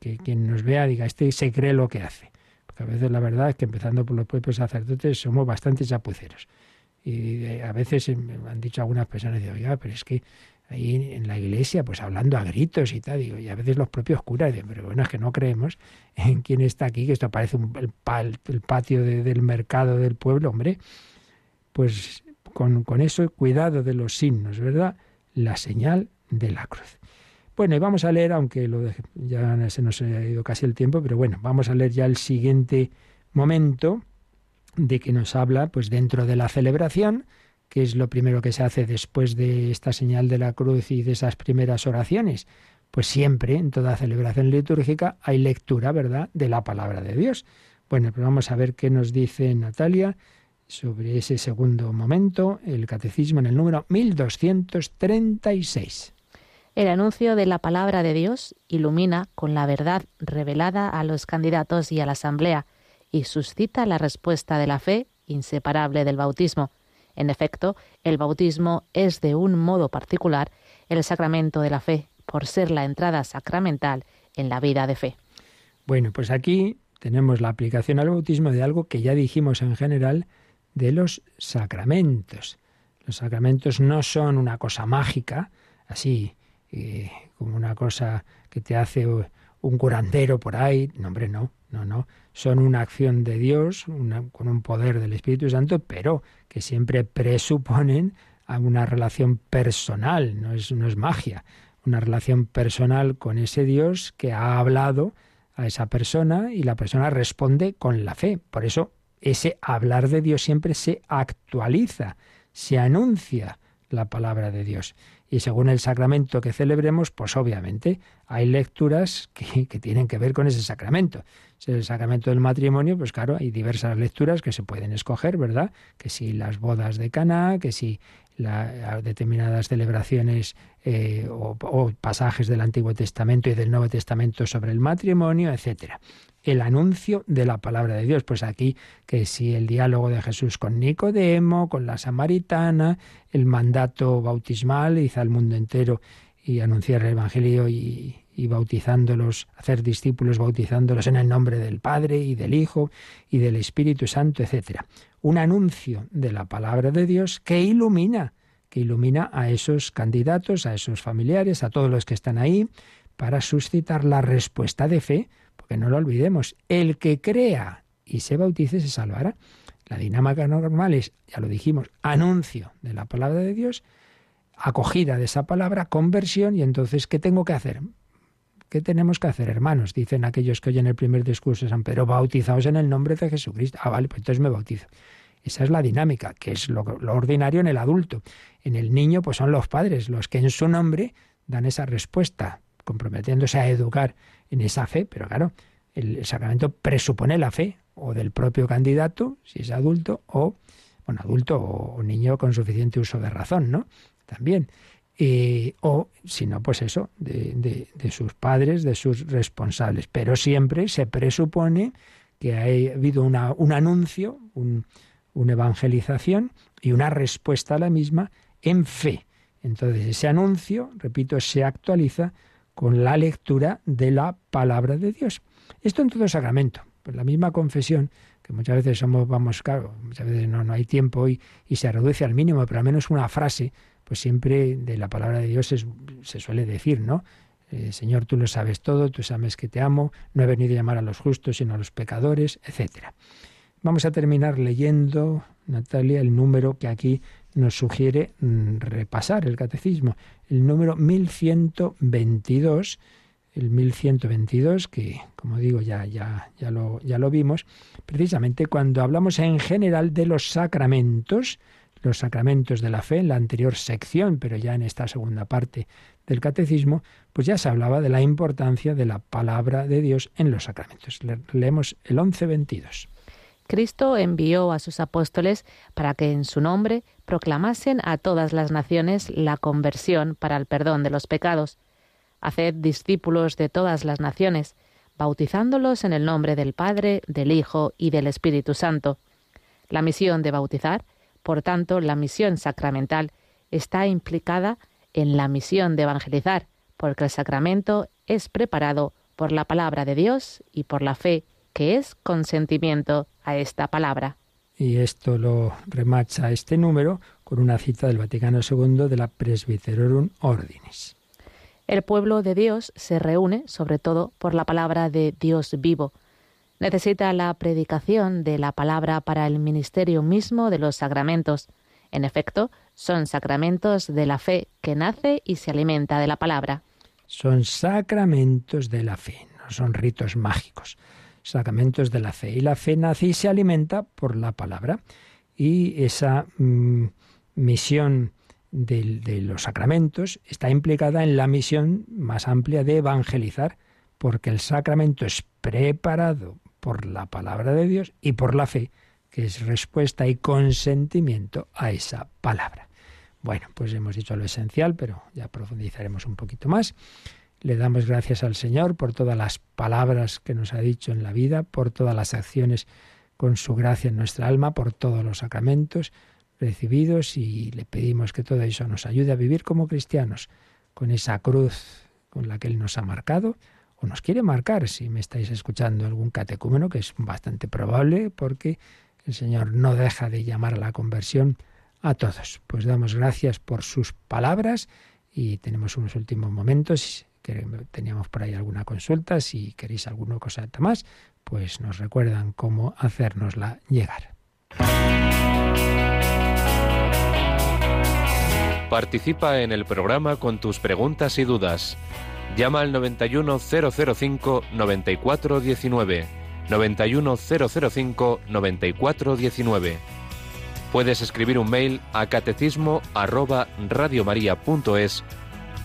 que, quien nos vea diga, este se cree lo que hace a veces la verdad es que empezando por los propios sacerdotes somos bastante chapuceros. Y eh, a veces han dicho algunas personas, digo, oiga, pero es que ahí en la iglesia, pues hablando a gritos y tal, digo, y a veces los propios curas dicen, pero bueno, es que no creemos en quién está aquí, que esto parece el, el, patio del mercado del pueblo, hombre. Pues con, con eso, cuidado de los signos, ¿verdad? La señal de la cruz. Bueno, y vamos a leer, aunque ya se nos ha ido casi el tiempo, pero bueno, vamos a leer ya el siguiente momento de que nos habla, pues dentro de la celebración, que es lo primero que se hace después de esta señal de la cruz y de esas primeras oraciones. Pues siempre, en toda celebración litúrgica, hay lectura, ¿verdad?, de la palabra de Dios. Bueno, pues vamos a ver qué nos dice Natalia sobre ese segundo momento, el catecismo en el número 1236. El anuncio de la palabra de Dios ilumina con la verdad revelada a los candidatos y a la asamblea y suscita la respuesta de la fe inseparable del bautismo. En efecto, el bautismo es de un modo particular el sacramento de la fe, por ser la entrada sacramental en la vida de fe. Bueno, pues aquí tenemos la aplicación al bautismo de algo que ya dijimos en general de los sacramentos. Los sacramentos no son una cosa mágica, así como una cosa que te hace un curandero por ahí. No, hombre, no, no, no. Son una acción de Dios con un poder del Espíritu Santo, pero que siempre presuponen a una relación personal, no es, no es magia, una relación personal con ese Dios que ha hablado a esa persona y la persona responde con la fe. Por eso ese hablar de Dios siempre se actualiza, se anuncia la palabra de Dios. Y según el sacramento que celebremos, pues obviamente hay lecturas que, tienen que ver con ese sacramento. Si es el sacramento del matrimonio, pues claro, hay diversas lecturas que se pueden escoger, ¿verdad? Que si las bodas de Caná, que si la, determinadas celebraciones eh, o, pasajes del Antiguo Testamento y del Nuevo Testamento sobre el matrimonio, etcétera. El anuncio de la palabra de Dios. Pues aquí que si el diálogo de Jesús con Nicodemo, con la samaritana, el mandato bautismal, hizo al mundo entero y anunciar el Evangelio y, y bautizándolos, hacer discípulos bautizándolos en el nombre del Padre y del Hijo y del Espíritu Santo, etcétera un anuncio de la palabra de Dios que ilumina, que ilumina a esos candidatos, a esos familiares, a todos los que están ahí, para suscitar la respuesta de fe, porque no lo olvidemos, el que crea y se bautice se salvará. La dinámica normal es, ya lo dijimos, anuncio de la palabra de Dios, acogida de esa palabra, conversión, y entonces, ¿qué tengo que hacer? ¿Qué tenemos que hacer, hermanos? Dicen aquellos que oyen el primer discurso de San Pedro, bautizaos en el nombre de Jesucristo. Ah, vale, pues entonces me bautizo. Esa es la dinámica, que es lo, ordinario en el adulto. En el niño, pues son los padres los que en su nombre dan esa respuesta, comprometiéndose a educar en esa fe, pero claro, el, sacramento presupone la fe, o del propio candidato, si es adulto, o, bueno, adulto o niño con suficiente uso de razón, ¿no? También. Eh, o si no, pues eso, de, sus padres, de sus responsables. Pero siempre se presupone que ha habido un anuncio, una evangelización y una respuesta a la misma en fe. Entonces ese anuncio, repito, se actualiza con la lectura de la palabra de Dios. Esto en todo sacramento. Pues la misma confesión, que muchas veces somos, vamos, claro, muchas veces no, no hay tiempo y, y se reduce al mínimo, pero al menos una frase pues siempre de la palabra de Dios se suele decir, ¿no? Eh, Señor, tú lo sabes todo, tú sabes que te amo, no he venido a llamar a los justos, sino a los pecadores, etc. Vamos a terminar leyendo, Natalia, el número que aquí nos sugiere mm, repasar el catecismo, el número 1122, el 1122, que como digo ya, ya, ya, lo, ya lo vimos, precisamente cuando hablamos en general de los sacramentos, los sacramentos de la fe en la anterior sección, pero ya en esta segunda parte del catecismo, pues ya se hablaba de la importancia de la palabra de Dios en los sacramentos. leemos el 11.22. Cristo envió a sus apóstoles para que en su nombre proclamasen a todas las naciones la conversión para el perdón de los pecados. Haced discípulos de todas las naciones, bautizándolos en el nombre del Padre, del Hijo y del Espíritu Santo. La misión de bautizar por tanto, la misión sacramental está implicada en la misión de evangelizar, porque el sacramento es preparado por la palabra de Dios y por la fe, que es consentimiento a esta palabra. Y esto lo remacha este número con una cita del Vaticano II de la Presbyterorum Ordinis. El pueblo de Dios se reúne sobre todo por la palabra de Dios vivo, necesita la predicación de la palabra para el ministerio mismo de los sacramentos. En efecto, son sacramentos de la fe que nace y se alimenta de la palabra. Son sacramentos de la fe, no son ritos mágicos. Sacramentos de la fe. Y la fe nace y se alimenta por la palabra. Y esa mm, misión de, de los sacramentos está implicada en la misión más amplia de evangelizar, porque el sacramento es preparado por la palabra de Dios y por la fe, que es respuesta y consentimiento a esa palabra. Bueno, pues hemos dicho lo esencial, pero ya profundizaremos un poquito más. Le damos gracias al Señor por todas las palabras que nos ha dicho en la vida, por todas las acciones con su gracia en nuestra alma, por todos los sacramentos recibidos y le pedimos que todo eso nos ayude a vivir como cristianos, con esa cruz con la que Él nos ha marcado, o nos quiere marcar si me estáis escuchando algún catecúmeno, que es bastante probable porque el Señor no deja de llamar a la conversión a todos. Pues damos gracias por sus palabras y tenemos unos últimos momentos teníamos por ahí alguna consulta, si queréis alguna cosa más, pues nos recuerdan cómo hacérnosla llegar. Participa en el programa con tus preguntas y dudas. Llama al 91005 9419. 91005 9419. Puedes escribir un mail a catecismo arroba radiomaria.es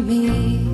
me.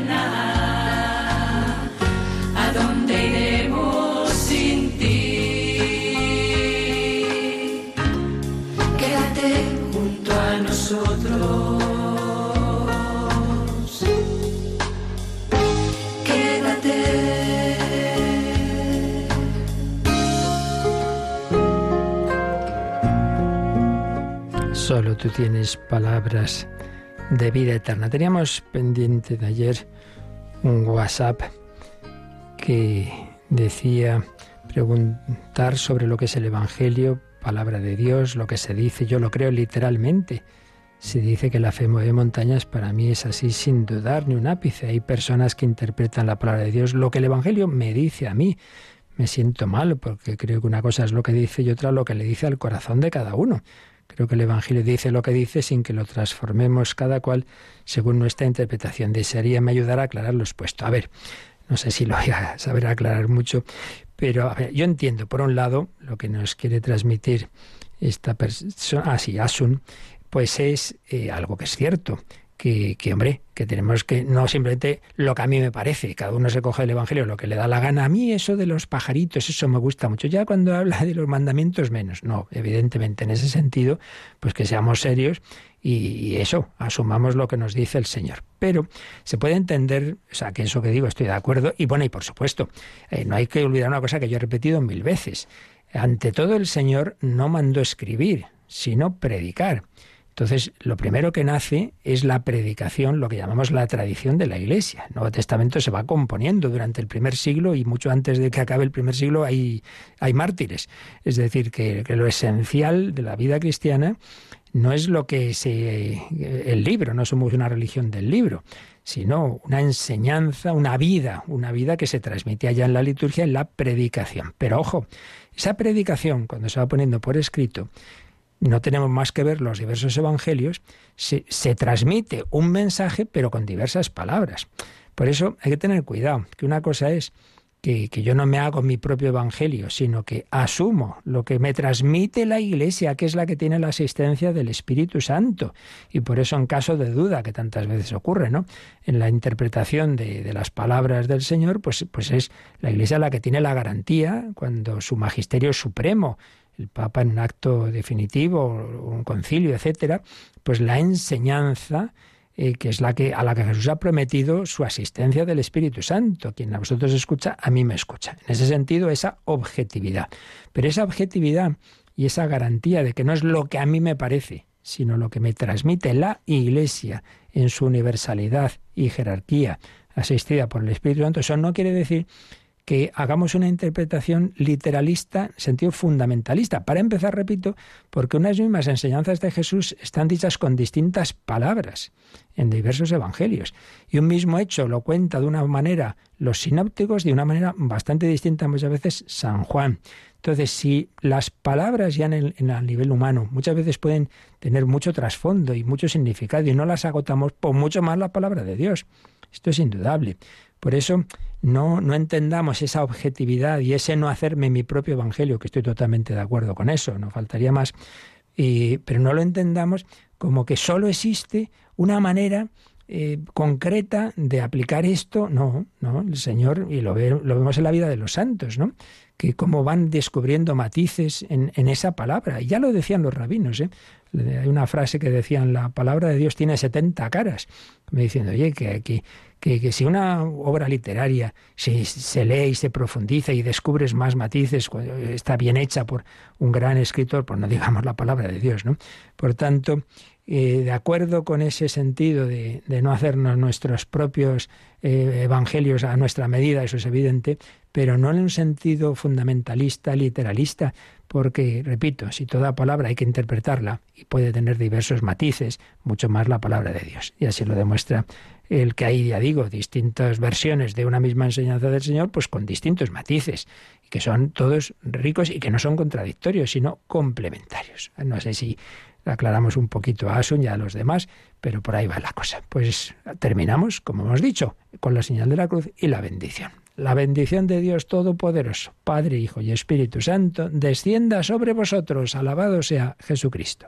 Teníamos pendiente de ayer un WhatsApp que decía preguntar sobre lo que es el Evangelio, palabra de Dios, lo que se dice, yo lo creo literalmente. Se dice que la fe mueve montañas, para mí es así sin dudar ni un ápice. Hay personas que interpretan la palabra de Dios, lo que el Evangelio me dice a mí. Me siento mal porque creo que una cosa es lo que dice y otra lo que le dice al corazón de cada uno. Creo que el Evangelio dice lo que dice sin que lo transformemos cada cual según nuestra interpretación. Desearía me ayudar a aclarar lo expuesto. A ver, no sé si lo voy a saber aclarar mucho, pero yo entiendo, por un lado, lo que nos quiere transmitir esta persona, así, ah, Asun, pues es eh, algo que es cierto que, hombre, que tenemos que, no simplemente lo que a mí me parece, cada uno se coge el Evangelio lo que le da la gana. A mí eso de los pajaritos, eso me gusta mucho. Ya cuando habla de los mandamientos, menos. No, evidentemente, en ese sentido, pues que seamos serios y, eso, asumamos lo que nos dice el Señor. Pero se puede entender, o sea, que eso que digo estoy de acuerdo, y bueno, y por supuesto, eh, no hay que olvidar una cosa que yo he repetido mil veces. Ante todo el Señor no mandó escribir, sino predicar. Entonces, lo primero que nace es la predicación, lo que llamamos la tradición de la Iglesia. El Nuevo Testamento se va componiendo durante el primer siglo y mucho antes de que acabe el primer siglo hay, hay mártires. Es decir, que, que lo esencial de la vida cristiana no es lo que se el libro, no somos una religión del libro, sino una enseñanza, una vida, una vida que se transmite allá en la liturgia, en la predicación. Pero ojo, esa predicación, cuando se va poniendo por escrito, no tenemos más que ver los diversos evangelios, se, transmite un mensaje pero con diversas palabras. Por eso hay que tener cuidado, que una cosa es que, yo no me hago mi propio evangelio, sino que asumo lo que me transmite la Iglesia, que es la que tiene la asistencia del Espíritu Santo. Y por eso, en caso de duda, que tantas veces ocurre, ¿no? En la interpretación de, de las palabras del Señor, pues, pues es la Iglesia la que tiene la garantía cuando su magisterio supremo el Papa en un acto definitivo, un concilio, etcétera, pues la enseñanza eh, que es la que a la que Jesús ha prometido su asistencia del Espíritu Santo. Quien a vosotros escucha, a mí me escucha. En ese sentido, esa objetividad. Pero esa objetividad y esa garantía de que no es lo que a mí me parece, sino lo que me transmite la Iglesia en su universalidad y jerarquía asistida por el Espíritu Santo, eso no quiere decir que hagamos una interpretación literalista, en sentido fundamentalista. Para empezar, repito, porque unas mismas enseñanzas de Jesús están dichas con distintas palabras en diversos evangelios. Y un mismo hecho lo cuenta de una manera los sinópticos, de una manera bastante distinta muchas veces San Juan. Entonces, si las palabras ya en el, nivel humano muchas veces pueden tener mucho trasfondo y mucho significado y no las agotamos, por mucho más la palabra de Dios. Esto es indudable. Por eso no, no entendamos esa objetividad y ese no hacerme mi propio evangelio, que estoy totalmente de acuerdo con eso, no faltaría más, pero no lo entendamos como que solo existe una manera eh, concreta de aplicar esto, no, no, el Señor, y lo, lo vemos en la vida de los santos, ¿no? que cómo van descubriendo matices en, en, esa palabra. Y ya lo decían los rabinos, ¿eh? Hay una frase que decían, la palabra de Dios tiene 70 caras, me diciendo, oye, que, que, si una obra literaria se, lee y se profundiza y descubres más matices, está bien hecha por un gran escritor, pues no digamos la palabra de Dios, ¿no? Por tanto, eh, de acuerdo con ese sentido de, de no hacernos nuestros propios eh, evangelios a nuestra medida, eso es evidente, pero no en un sentido fundamentalista, literalista, porque, repito, si toda palabra hay que interpretarla y puede tener diversos matices, mucho más la palabra de Dios. Y así lo demuestra el que hay, ya digo, distintas versiones de una misma enseñanza del Señor, pues con distintos matices, que son todos ricos y que no son contradictorios, sino complementarios. No sé si aclaramos un poquito a Asun y a los demás, pero por ahí va la cosa. Pues terminamos, como hemos dicho, con la señal de la cruz y la bendición. La bendición de Dios Todopoderoso, Padre, Hijo y Espíritu Santo, descienda sobre vosotros. Alabado sea Jesucristo.